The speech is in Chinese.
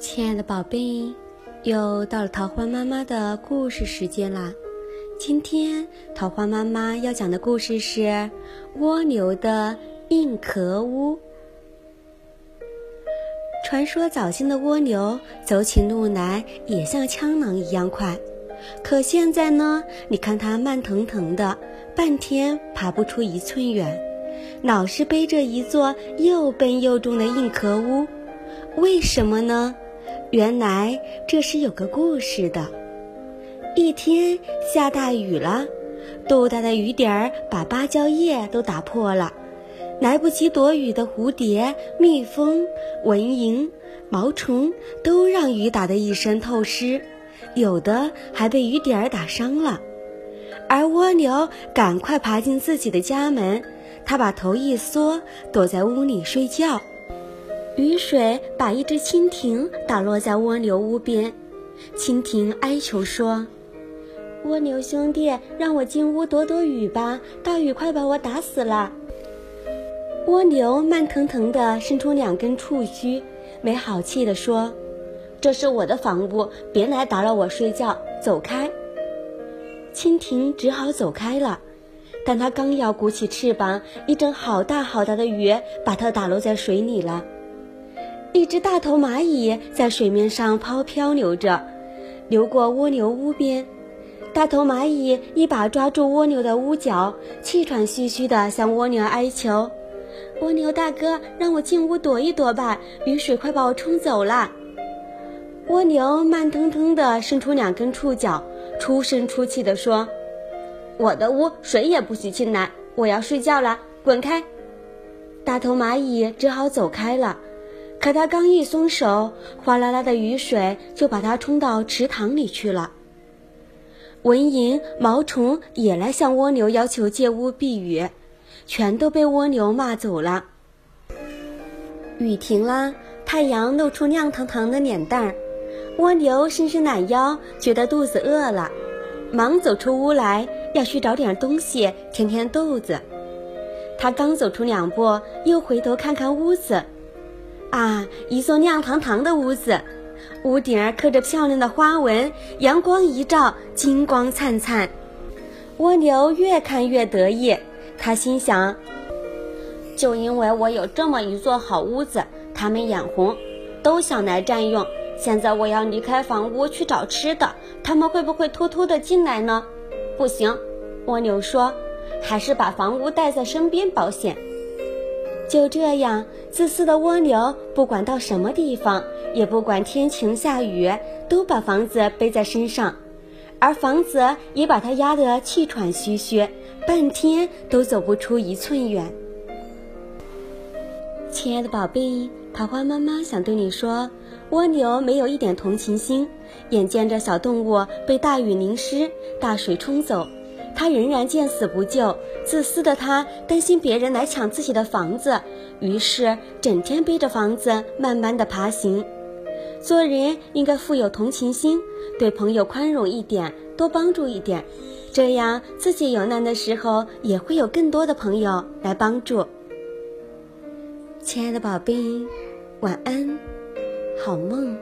亲爱的宝贝，又到了桃花妈妈的故事时间啦！今天桃花妈妈要讲的故事是《蜗牛的硬壳屋》。传说早先的蜗牛走起路来也像枪狼一样快，可现在呢，你看它慢腾腾的，半天爬不出一寸远，老是背着一座又笨又重的硬壳屋，为什么呢？原来这是有个故事的。一天下大雨了，豆大的雨点儿把芭蕉叶都打破了。来不及躲雨的蝴蝶、蜜蜂、蚊蝇、毛虫都让雨打得一身透湿，有的还被雨点儿打伤了。而蜗牛赶快爬进自己的家门，它把头一缩，躲在屋里睡觉。雨水把一只蜻蜓打落在蜗牛屋边，蜻蜓哀求说：“蜗牛兄弟，让我进屋躲躲雨吧，大雨快把我打死了。”蜗牛慢腾腾地伸出两根触须，没好气地说：“这是我的房屋，别来打扰我睡觉，走开。”蜻蜓只好走开了，但它刚要鼓起翅膀，一阵好大好大的雨把它打落在水里了。一只大头蚂蚁在水面上抛漂流着，流过蜗牛屋边。大头蚂蚁一把抓住蜗牛的屋角，气喘吁吁地向蜗牛哀求：“蜗牛大哥，让我进屋躲一躲吧，雨水快把我冲走了。”蜗牛慢腾腾地伸出两根触角，出声出气地说：“我的屋谁也不许进来，我要睡觉了，滚开！”大头蚂蚁只好走开了。可他刚一松手，哗啦啦的雨水就把它冲到池塘里去了。蚊蝇、毛虫也来向蜗牛要求借屋避雨，全都被蜗牛骂走了。雨停了，太阳露出亮堂堂的脸蛋儿，蜗牛伸伸懒腰，觉得肚子饿了，忙走出屋来，要去找点东西填填肚子。他刚走出两步，又回头看看屋子。啊，一座亮堂堂的屋子，屋顶刻着漂亮的花纹，阳光一照，金光灿灿。蜗牛越看越得意，他心想：就因为我有这么一座好屋子，他们眼红，都想来占用。现在我要离开房屋去找吃的，他们会不会偷偷的进来呢？不行，蜗牛说，还是把房屋带在身边保险。就这样，自私的蜗牛不管到什么地方，也不管天晴下雨，都把房子背在身上，而房子也把它压得气喘吁吁，半天都走不出一寸远。亲爱的宝贝，桃花妈妈想对你说，蜗牛没有一点同情心，眼见着小动物被大雨淋湿、大水冲走。他仍然见死不救，自私的他担心别人来抢自己的房子，于是整天背着房子慢慢的爬行。做人应该富有同情心，对朋友宽容一点，多帮助一点，这样自己有难的时候也会有更多的朋友来帮助。亲爱的宝贝，晚安，好梦。